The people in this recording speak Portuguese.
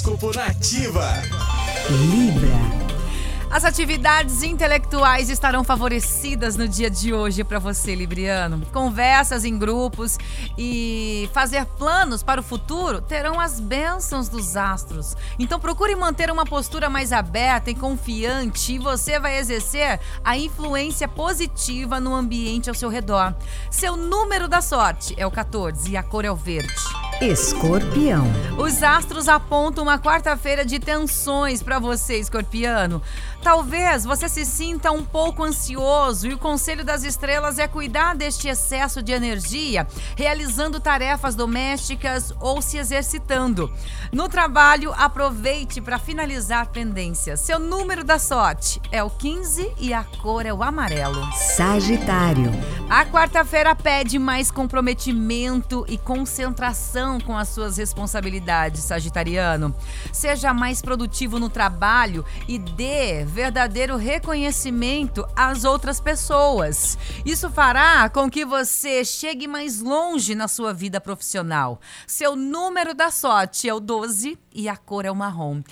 Horóscopo Nativa. Libra. As atividades intelectuais estarão favorecidas no dia de hoje para você, Libriano. Conversas em grupos e fazer planos para o futuro terão as bênçãos dos astros. Então procure manter uma postura mais aberta e confiante e você vai exercer a influência positiva no ambiente ao seu redor. Seu número da sorte é o 14 e a cor é o verde. Escorpião. Os astros apontam uma quarta-feira de tensões para você, escorpiano. Talvez você se sinta um pouco ansioso e o conselho das estrelas é cuidar deste excesso de energia, realizando tarefas domésticas ou se exercitando. No trabalho, aproveite para finalizar pendências. Seu número da sorte é o 15 e a cor é o amarelo. Sagitário. A quarta-feira pede mais comprometimento e concentração com as suas responsabilidades, Sagitariano. Seja mais produtivo no trabalho e dê verdadeiro reconhecimento às outras pessoas. Isso fará com que você chegue mais longe na sua vida profissional. Seu número da sorte é o 12 e a cor é o marrom.